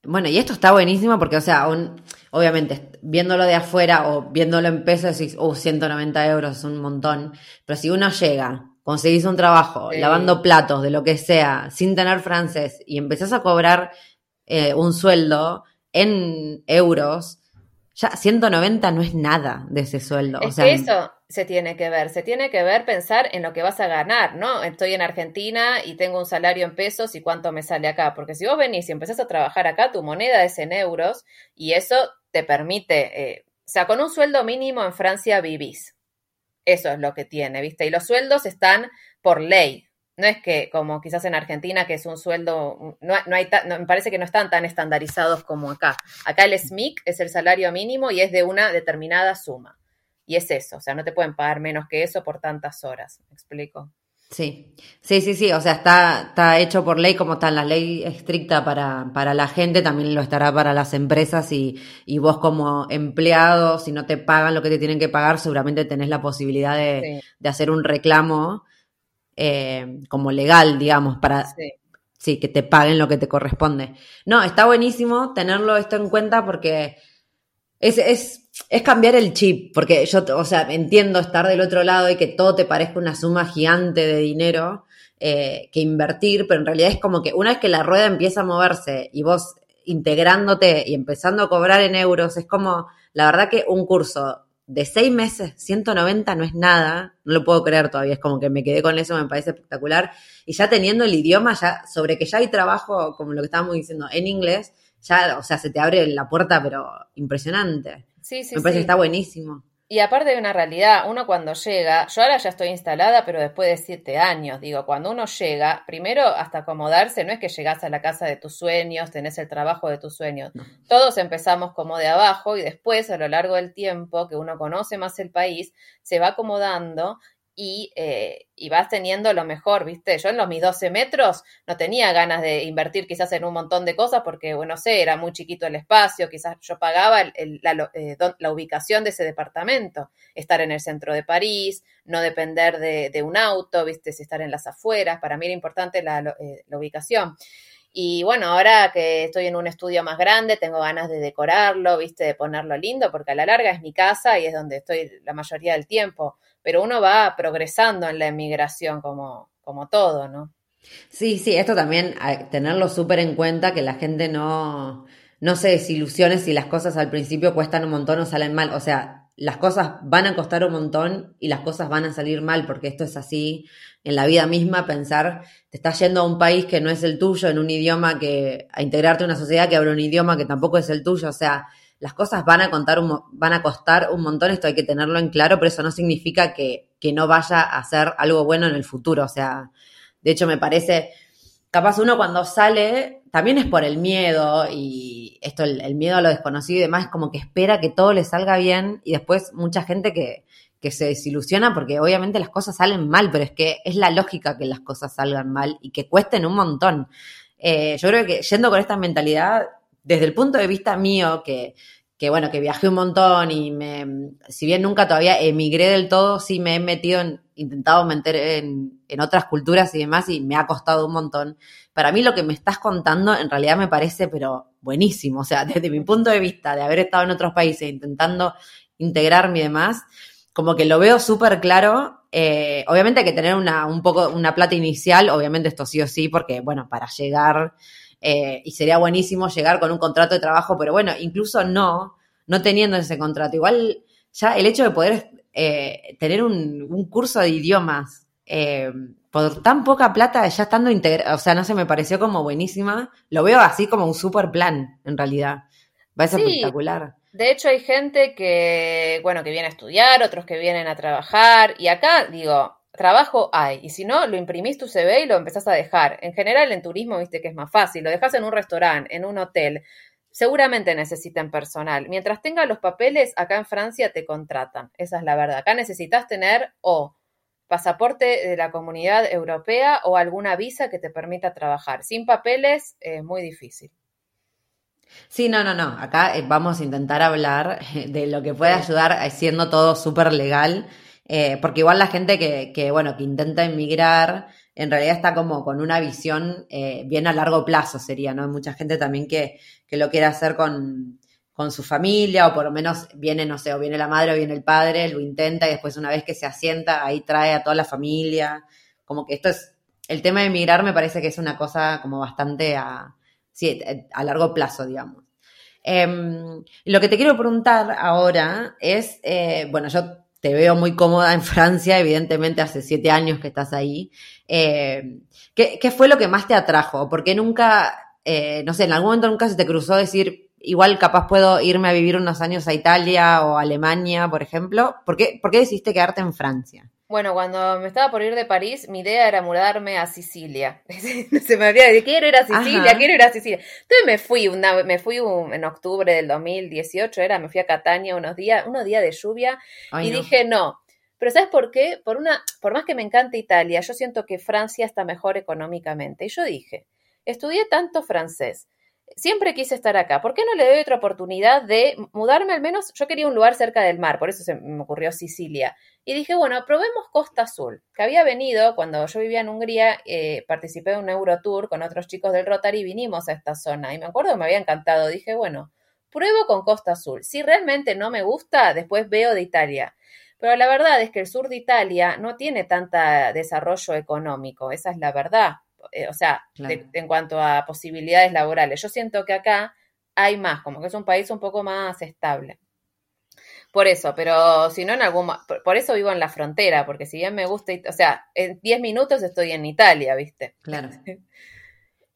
Bueno, y esto está buenísimo porque, o sea, un- obviamente, viéndolo de afuera o viéndolo en pesos, decís, uh, 190 euros es un montón. Pero si uno llega, conseguís un trabajo, Sí. lavando platos, de lo que sea, sin tener francés, y empezás a cobrar eh, un sueldo en euros, ya 190 no es nada de ese sueldo. Es o sea, que eso se tiene que ver, se tiene que ver pensar en lo que vas a ganar, ¿no? Estoy en Argentina y tengo un salario en pesos y cuánto me sale acá, porque si vos venís y empezás a trabajar acá, tu moneda es en euros y eso te permite, eh, o sea, con un sueldo mínimo en Francia vivís. Eso es lo que tiene, ¿viste? Y los sueldos están por ley. No es que como quizás en Argentina, que es un sueldo, no, no hay ta- no, me parece que no están tan estandarizados como acá. Acá el SMIC es el salario mínimo y es de una determinada suma. Y es eso, o sea, no te pueden pagar menos que eso por tantas horas. ¿Me explico? Sí, sí, sí, sí, o sea, está, está hecho por ley como está la ley estricta para, para la gente, también lo estará para las empresas y, y vos como empleado, si no te pagan lo que te tienen que pagar, seguramente tenés la posibilidad de, Sí. de hacer un reclamo eh, como legal, digamos, para Sí. sí, que te paguen lo que te corresponde. No, está buenísimo tenerlo esto en cuenta porque es, es, es cambiar el chip, porque yo, o sea, entiendo estar del otro lado y que todo te parezca una suma gigante de dinero, eh, que invertir, pero en realidad es como que una vez que la rueda empieza a moverse y vos integrándote y empezando a cobrar en euros, es como, la verdad que un curso de seis meses, 190 no es nada, no lo puedo creer todavía, es como que me quedé con eso, me parece espectacular. Y ya teniendo el idioma, ya sobre que ya hay trabajo, como lo que estábamos diciendo, en inglés, ya, o sea, se te abre la puerta, pero impresionante. Sí, sí, me parece sí. que está buenísimo. Y aparte de una realidad, uno cuando llega, yo ahora ya estoy instalada, pero después de siete años, digo, cuando uno llega, primero hasta acomodarse, no es que llegás a la casa de tus sueños, tenés el trabajo de tus sueños. Todos empezamos como de abajo y después, a lo largo del tiempo, que uno conoce más el país, se va acomodando y, eh, y vas teniendo lo mejor, ¿viste? Yo en los mis 12 metros no tenía ganas de invertir quizás en un montón de cosas porque, bueno, no sé, era muy chiquito el espacio, quizás yo pagaba el, el, la, eh, la, ubicación de ese departamento, estar en el centro de París, no depender de, de un auto, ¿viste? Si estar en las afueras, para mí era importante la, eh, la ubicación. Y bueno, ahora que estoy en un estudio más grande, tengo ganas de decorarlo, viste, de ponerlo lindo, porque a la larga es mi casa y es donde estoy la mayoría del tiempo. Pero uno va progresando en la emigración como, como todo, ¿no? Sí, sí, esto también tenerlo súper en cuenta, que la gente no, no se desilusione si las cosas al principio cuestan un montón o salen mal. O sea, las cosas van a costar un montón y las cosas van a salir mal, porque esto es así en la vida misma, pensar, te estás yendo a un país que no es el tuyo, en un idioma que, a integrarte a una sociedad que habla un idioma que tampoco es el tuyo, o sea, las cosas van a contar un, van a costar un montón, esto hay que tenerlo en claro, pero eso no significa que, que no vaya a ser algo bueno en el futuro, o sea, de hecho me parece, capaz uno cuando sale, también es por el miedo y esto, el, el miedo a lo desconocido y demás, es como que espera que todo le salga bien y después mucha gente que, que se desilusiona porque obviamente las cosas salen mal, pero es que es la lógica que las cosas salgan mal y que cuesten un montón. Eh, yo creo que yendo con esta mentalidad, desde el punto de vista mío, que, bueno, que viajé un montón y me, si bien nunca todavía emigré del todo, sí me he metido en, intentado meter en, en otras culturas y demás y me ha costado un montón. Para mí lo que me estás contando en realidad me parece, pero buenísimo. O sea, desde mi punto de vista de haber estado en otros países intentando integrarme y demás, como que lo veo súper claro. Eh, obviamente hay que tener una, un poco, una plata inicial, obviamente esto sí o sí, porque bueno, para llegar, eh, y sería buenísimo llegar con un contrato de trabajo, pero bueno, incluso no, no teniendo ese contrato. Igual ya el hecho de poder eh, tener un, un, curso de idiomas eh, por tan poca plata, ya estando integrado, o sea, no sé, me pareció como buenísima. Lo veo así como un super plan, en realidad. Va a ser sí. espectacular. De hecho, hay gente que, bueno, que viene a estudiar, otros que vienen a trabajar, y acá, digo, trabajo hay, y si no, lo imprimís tu CV y lo empezás a dejar. En general, en turismo, viste que es más fácil, lo dejas en un restaurante, en un hotel, seguramente necesitan personal. Mientras tengas los papeles, acá en Francia te contratan, esa es la verdad. Acá necesitas tener o pasaporte de la comunidad europea o alguna visa que te permita trabajar. Sin papeles es muy difícil. Sí, no, no, no. Acá vamos a intentar hablar de lo que puede ayudar siendo todo súper legal, eh, porque igual la gente que, que, bueno, que intenta emigrar, en realidad está como con una visión eh, bien a largo plazo sería, ¿no? Mucha gente también que, que lo quiere hacer con, con su familia, o por lo menos viene, no sé, o viene la madre o viene el padre, lo intenta y después una vez que se asienta, ahí trae a toda la familia. Como que esto es, el tema de emigrar me parece que es una cosa como bastante a sí, a largo plazo, digamos. Eh, lo que te quiero preguntar ahora es, eh, bueno, yo te veo muy cómoda en Francia, evidentemente hace siete años que estás ahí. Eh, ¿qué, ¿qué, fue lo que más te atrajo? ¿Por qué nunca, eh, no sé, en algún momento nunca se te cruzó decir, igual capaz puedo irme a vivir unos años a Italia o a Alemania, por ejemplo? ¿Por qué, por qué decidiste quedarte en Francia? Bueno, cuando me estaba por ir de París, mi idea era mudarme a Sicilia. Se me había dicho, quiero ir a Sicilia, Ajá. quiero ir a Sicilia. Entonces me fui, una, me fui un, en octubre del 2018, era, me fui a Catania unos días, unos días de lluvia, Ay, y no. dije, no. Pero ¿sabes por qué? Por, una, por más que me encante Italia, yo siento que Francia está mejor económicamente. Y yo dije, estudié tanto francés, siempre quise estar acá. ¿Por qué no le doy otra oportunidad de mudarme al menos? Yo quería un lugar cerca del mar, por eso se me ocurrió Sicilia. Y dije, bueno, probemos Costa Azul, que había venido cuando yo vivía en Hungría, eh, participé de un Eurotour con otros chicos del Rotary y vinimos a esta zona. Y me acuerdo que me había encantado. Dije, bueno, pruebo con Costa Azul. Si realmente no me gusta, después veo de Italia. Pero la verdad es que el sur de Italia no tiene tanto desarrollo económico, esa es la verdad. Eh, o sea, en cuanto a posibilidades laborales. Yo siento que acá hay más, como que es un país un poco más estable. Por eso, pero si no en algún... Por eso vivo en la frontera, porque si bien me gusta, o sea, en 10 minutos estoy en Italia, ¿viste? Claro.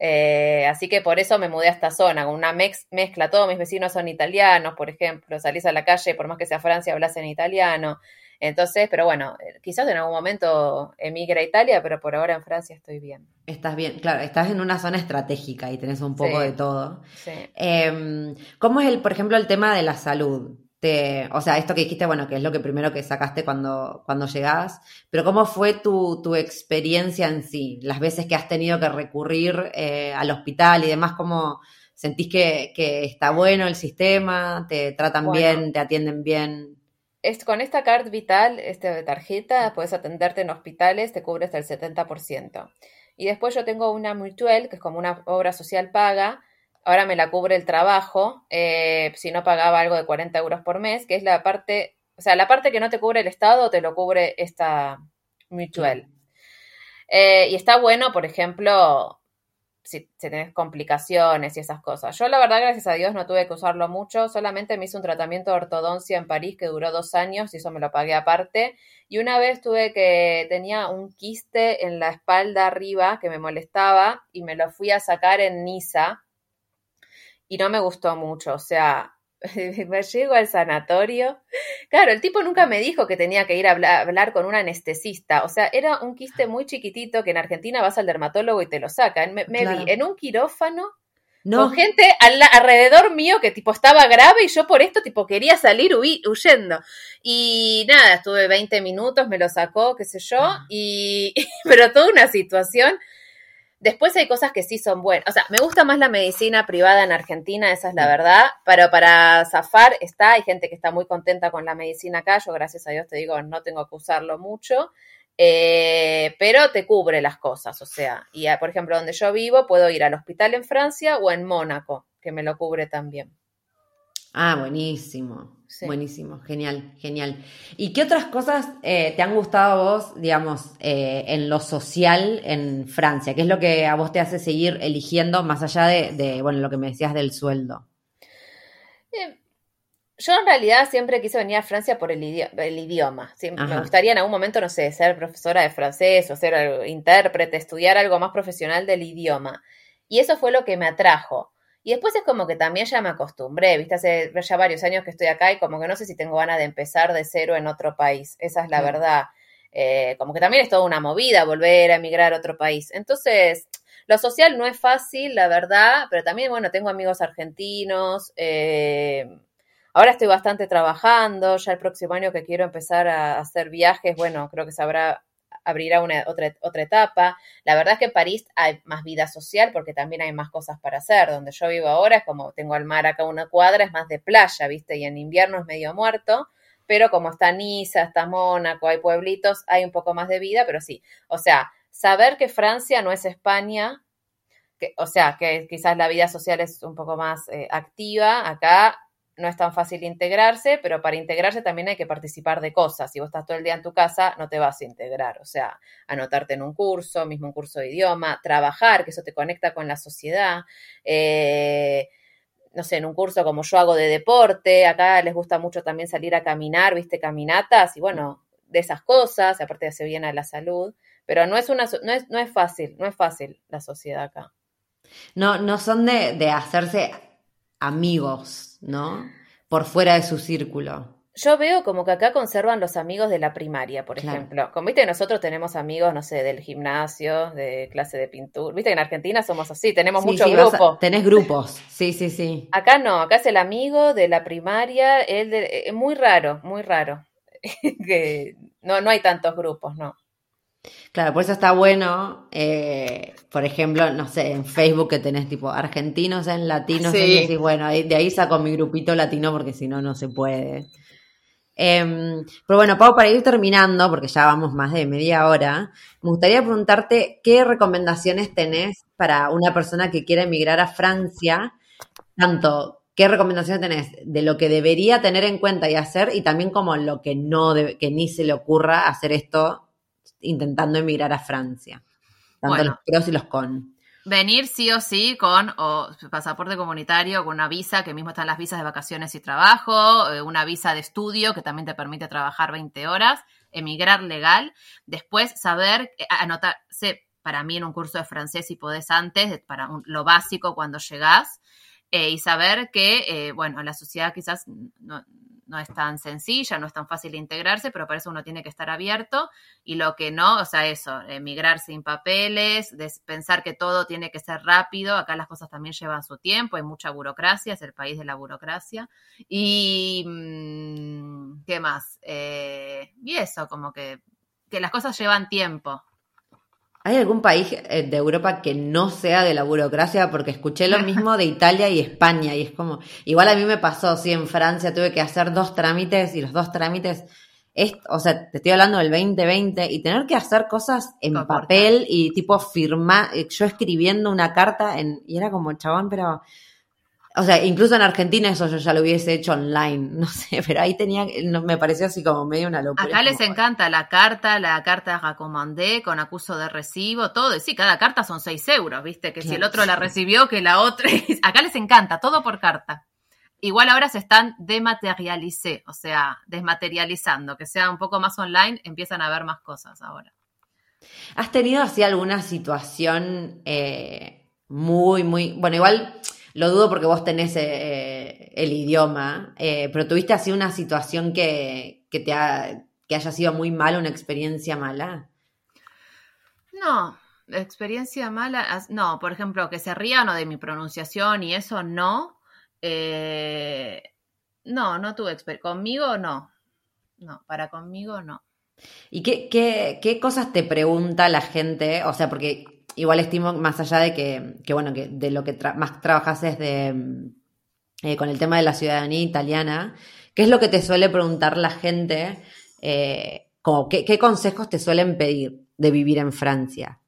Eh, así que por eso me mudé a esta zona, con una mezcla, todos mis vecinos son italianos, por ejemplo, salís a la calle, por más que sea Francia, hablas en italiano. Entonces, pero bueno, eh, quizás en algún momento emigre a Italia, pero por ahora en Francia estoy bien. Estás bien, claro, estás en una zona estratégica y tenés un poco de todo. Sí. Em, ¿Cómo es, el, por ejemplo, el tema de la salud? Te, o sea, esto que dijiste, bueno, que es lo que primero que sacaste cuando, cuando llegás, pero ¿cómo fue tu, tu experiencia en sí? Las veces que has tenido que recurrir eh, al hospital y demás, ¿cómo sentís que, que, está bueno el sistema? ¿Te tratan bien? ¿Te atienden bien? Es, con esta card vital, esta tarjeta, puedes atenderte en hospitales, te cubre hasta el 70%. Y después yo tengo una mutual, que es como una obra social paga, ahora me la cubre el trabajo, eh, si no pagaba algo de 40 euros por mes, que es la parte, o sea, la parte que no te cubre el Estado, te lo cubre esta mutual. Eh, y está bueno, por ejemplo, si, si, tenés complicaciones y esas cosas. Yo la verdad, gracias a Dios, no tuve que usarlo mucho, solamente me hice un tratamiento de ortodoncia en París que duró dos años y eso me lo pagué aparte. Y una vez tuve que, tenía un quiste en la espalda arriba que me molestaba y me lo fui a sacar en Niza y no me gustó mucho, o sea, me llego al sanatorio. Claro, el tipo nunca me dijo que tenía que ir a hablar, con un anestesista. O sea, era un quiste muy chiquitito que en Argentina vas al dermatólogo y te lo sacan. Me, vi en un quirófano con gente alrededor mío que tipo estaba grave y yo por esto tipo quería salir huyendo. Y nada, estuve 20 minutos, me lo sacó, qué sé yo, ah. y pero toda una situación Después hay cosas que sí son buenas. O sea, me gusta más la medicina privada en Argentina, esa es la verdad, pero para zafar está, hay gente que está muy contenta con la medicina acá, yo gracias a Dios te digo, no tengo que usarlo mucho, eh, pero te cubre las cosas, o sea, y por ejemplo, donde yo vivo, puedo ir al hospital en Francia o en Mónaco, que me lo cubre también. Ah, buenísimo. Buenísimo, genial, genial. ¿Y qué otras cosas eh, te han gustado a vos, digamos, eh, en lo social en Francia? ¿Qué es lo que a vos te hace seguir eligiendo más allá de, bueno, lo que me decías del sueldo? Eh, yo en realidad siempre quise venir a Francia por el, idioma. me gustaría en algún momento, no sé, ser profesora de francés o ser intérprete, estudiar algo más profesional del idioma. Y eso fue lo que me atrajo. Y después es como que también ya me acostumbré, viste, hace ya varios años que estoy acá y como que no sé si tengo ganas de empezar de cero en otro país, esa es la verdad. Eh, como que también es toda una movida volver a emigrar a otro país. Entonces, lo social no es fácil, la verdad, pero también, bueno, tengo amigos argentinos. Eh, ahora estoy bastante trabajando, ya el próximo año que quiero empezar a hacer viajes, bueno, creo que se habrá abrirá una, otra, otra etapa. La verdad es que en París hay más vida social porque también hay más cosas para hacer. Donde yo vivo ahora es como tengo al mar acá una cuadra, es más de playa, ¿viste? Y en invierno es medio muerto. Pero como está Niza, está Mónaco, hay pueblitos, hay un poco más de vida, pero sí. O sea, saber que Francia no es España, o sea, que quizás la vida social es un poco más eh, activa, acá no es tan fácil integrarse, pero para integrarse también hay que participar de cosas. Si vos estás todo el día en tu casa, no te vas a integrar. O sea, anotarte en un curso, mismo un curso de idioma, trabajar, que eso te conecta con la sociedad. Eh, no sé, en un curso como yo hago de deporte, acá les gusta mucho también salir a caminar, viste, caminatas y bueno, de esas cosas, aparte hace bien a la salud, pero no es una no es, no es fácil, no es fácil la sociedad acá. No, no son de, de hacerse amigos, ¿no? Por fuera de su círculo. Yo veo como que acá conservan los amigos de la primaria, por ejemplo. Como viste, nosotros tenemos amigos, no sé, del gimnasio, de clase de pintura. Viste que en Argentina somos así, tenemos muchos grupos. tenés grupos, sí, sí, sí. Acá no, acá es el amigo de la primaria, el de, es muy raro, muy raro. que no, no hay tantos grupos, no. Claro, por eso está bueno, eh, por ejemplo, no sé, en Facebook que tenés tipo argentinos en latinos, y decís, bueno, de ahí saco mi grupito latino porque si no, no se puede. Em, pero bueno, Pau, para ir terminando, porque ya vamos más de media hora, me gustaría preguntarte qué recomendaciones tenés para una persona que quiera emigrar a Francia, tanto ¿qué recomendaciones tenés de lo que debería tener en cuenta y hacer y también como lo que no, debe- que ni se le ocurra hacer esto intentando emigrar a Francia? Tanto Bueno. los pros y los con. Venir sí o sí con o pasaporte comunitario, con una visa, que mismo están las visas de vacaciones y trabajo, eh, una visa de estudio que también te permite trabajar 20 horas, emigrar legal, después saber, eh, anotarse para mí en un curso de francés si podés antes, para un- lo básico cuando llegás, eh, y saber que, eh, bueno, la sociedad quizás no, no es tan sencilla, no es tan fácil integrarse, pero para eso uno tiene que estar abierto y lo que no, o sea, eso, emigrar sin papeles, pensar que todo tiene que ser rápido, acá las cosas también llevan su tiempo, hay mucha burocracia, es el país de la burocracia. Y, mm, ¿qué más? Eh, y eso, como que, que las cosas llevan tiempo. ¿Hay algún país eh, de Europa que no sea de la burocracia? Porque escuché lo mismo de Italia y España y es como, igual a mí me pasó, sí, en Francia tuve que hacer dos trámites y los dos trámites, es, o sea, te estoy hablando del 2020 y tener que hacer cosas en papel y tipo firmar, yo escribiendo una carta en, y era como, chabón, pero, o sea, incluso en Argentina eso yo ya lo hubiese hecho online, no sé, pero ahí tenía, me pareció así como medio una locura. Acá les Como, encanta la carta, la carta recomandé con acuso de recibo, todo. Y sí, cada carta son 6 euros, ¿viste? Que si el otro la recibió, que la otra. Acá les encanta, todo por carta. Igual ahora se están dematerialicé, o sea, desmaterializando, que sea un poco más online, empiezan a ver más cosas ahora. ¿Has tenido así alguna situación eh, muy, muy... Bueno, igual lo dudo porque vos tenés eh, el idioma, eh, pero tuviste así una situación que, que te ha- que haya sido muy mala, una experiencia mala. No, experiencia mala, no, por ejemplo, que se rían o de mi pronunciación y eso no. Eh, no, no tuve experiencia. Conmigo no. No, para conmigo no. ¿Y qué, qué, qué cosas te pregunta la gente? O sea, porque igual estimo más allá de que, bueno, que de lo que más trabajas es de, eh, con el tema de la ciudadanía italiana, ¿qué es lo que te suele preguntar la gente? Eh, como, ¿qué, consejos te suelen pedir de vivir en Francia?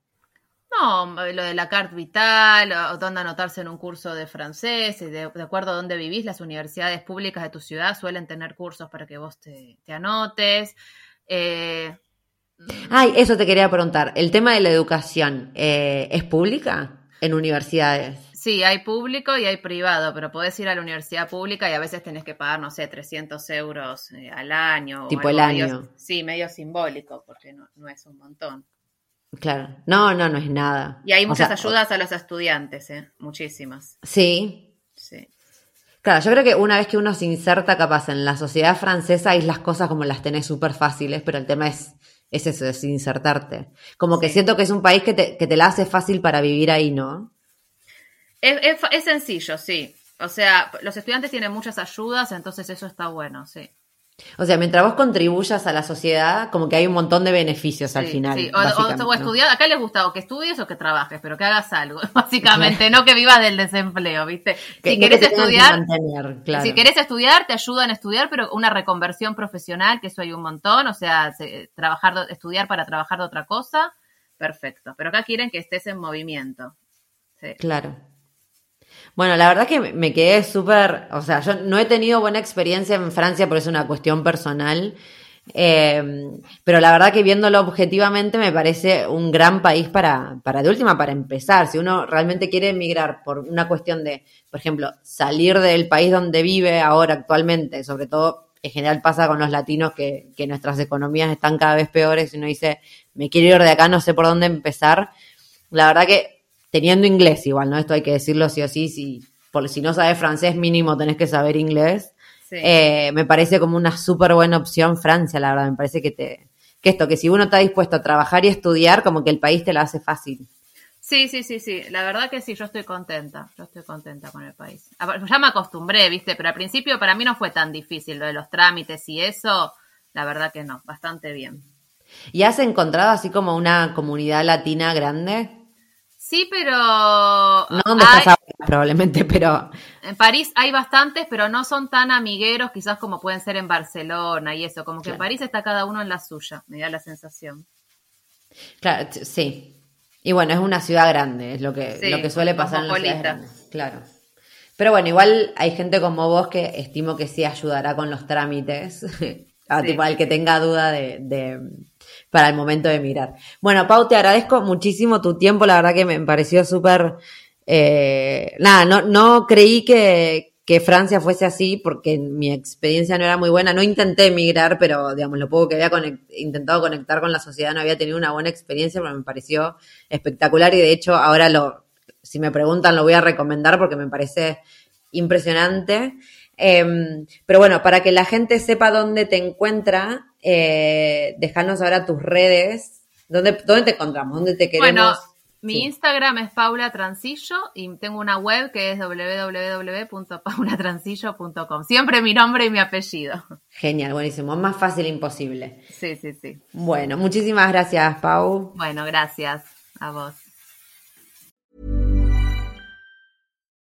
No, lo de la carte vital, o dónde anotarse en un curso de francés, de, de acuerdo a dónde vivís, las universidades públicas de tu ciudad suelen tener cursos para que vos te, te anotes. Eh, Ay, eso te quería preguntar. ¿El tema de la educación eh, es pública en universidades? sí, hay público y hay privado, pero podés ir a la universidad pública y a veces tenés que pagar, no sé, 300 euros eh, al año. Tipo el medio- año. sí, medio simbólico, porque no, no es un montón. Claro. No, no, no es nada. Y hay O muchas sea, ayudas a los estudiantes, ¿eh? Muchísimas. Sí, Sí. Claro, yo creo que una vez que uno se inserta capaz en la sociedad francesa, ahí las cosas como las tenés súper fáciles, pero el tema es, es eso, es insertarte. Como que siento que es un país que te, que te la hace fácil para vivir ahí, ¿no? Es, es es sencillo, sí. O sea, los estudiantes tienen muchas ayudas, entonces eso está bueno, sí. O sea, mientras vos contribuyas a la sociedad, como que hay un montón de beneficios al final. sí. O, estudiar, acá les gusta o que estudies o que trabajes, pero que hagas algo, básicamente, no que vivas del desempleo, ¿viste? Que- si no querés que estudiar, mantener, claro. si querés estudiar, te ayudan a estudiar, pero una reconversión profesional, que eso hay un montón, o sea, se- trabajar, estudiar para trabajar de otra cosa, perfecto. Pero acá quieren que estés en movimiento. Sí. Claro. Bueno, la verdad que me quedé súper, o sea, yo no he tenido buena experiencia en Francia, por eso es una cuestión personal, eh, pero la verdad que viéndolo objetivamente me parece un gran país para, para, de última, para empezar. Si uno realmente quiere emigrar por una cuestión de, por ejemplo, salir del país donde vive ahora actualmente, sobre todo en general pasa con los latinos que, que nuestras economías están cada vez peores y uno dice, me quiero ir de acá, no sé por dónde empezar. La verdad que teniendo inglés igual, ¿no? Esto hay que decirlo sí o sí, si, por, si no sabes francés mínimo tenés que saber inglés. Sí. Eh, me parece como una súper buena opción Francia, la verdad, me parece que te que esto, que si uno está dispuesto a trabajar y estudiar, como que el país te lo hace fácil. Sí, sí, sí, sí. La verdad que sí, yo estoy contenta. Yo estoy contenta con el país. Ya me acostumbré, ¿viste? Pero al principio para mí no fue tan difícil lo de los trámites y eso. La verdad que no, bastante bien. ¿Y has encontrado así como una comunidad latina grande? Sí, pero... No donde hay- estás ahora, probablemente, pero En París hay bastantes, pero no son tan amigueros quizás como pueden ser en Barcelona y eso. Como que en. París está cada uno en la suya, me da la sensación. claro, sí. Y bueno, es una ciudad grande, es lo que, Sí, lo que suele pasar en las ciudades grandes. Claro. Pero bueno, igual hay gente como vos que estimo que sí ayudará con los trámites. a, tipo, al que tenga duda de, de, para el momento de mirar. Bueno, Pau, te agradezco muchísimo tu tiempo. La verdad que me pareció súper. Eh, nada, no, no creí que, que Francia fuese así porque mi experiencia no era muy buena. No intenté emigrar, pero digamos, lo poco que había intentado conectar con la sociedad no había tenido una buena experiencia, pero me pareció espectacular y de hecho ahora lo, si me preguntan lo voy a recomendar porque me parece impresionante. Em, pero bueno, para que la gente sepa dónde te encuentra, eh, déjanos ahora tus redes. ¿Dónde, ¿Dónde te encontramos? ¿Dónde te queremos? Bueno, mi Instagram es Paula Transillo y tengo una web que es www.paulatransillo.com. Siempre mi nombre y mi apellido. Genial, buenísimo. Más fácil imposible. Sí, sí, sí. Bueno, muchísimas gracias, Pau. Bueno, gracias a vos.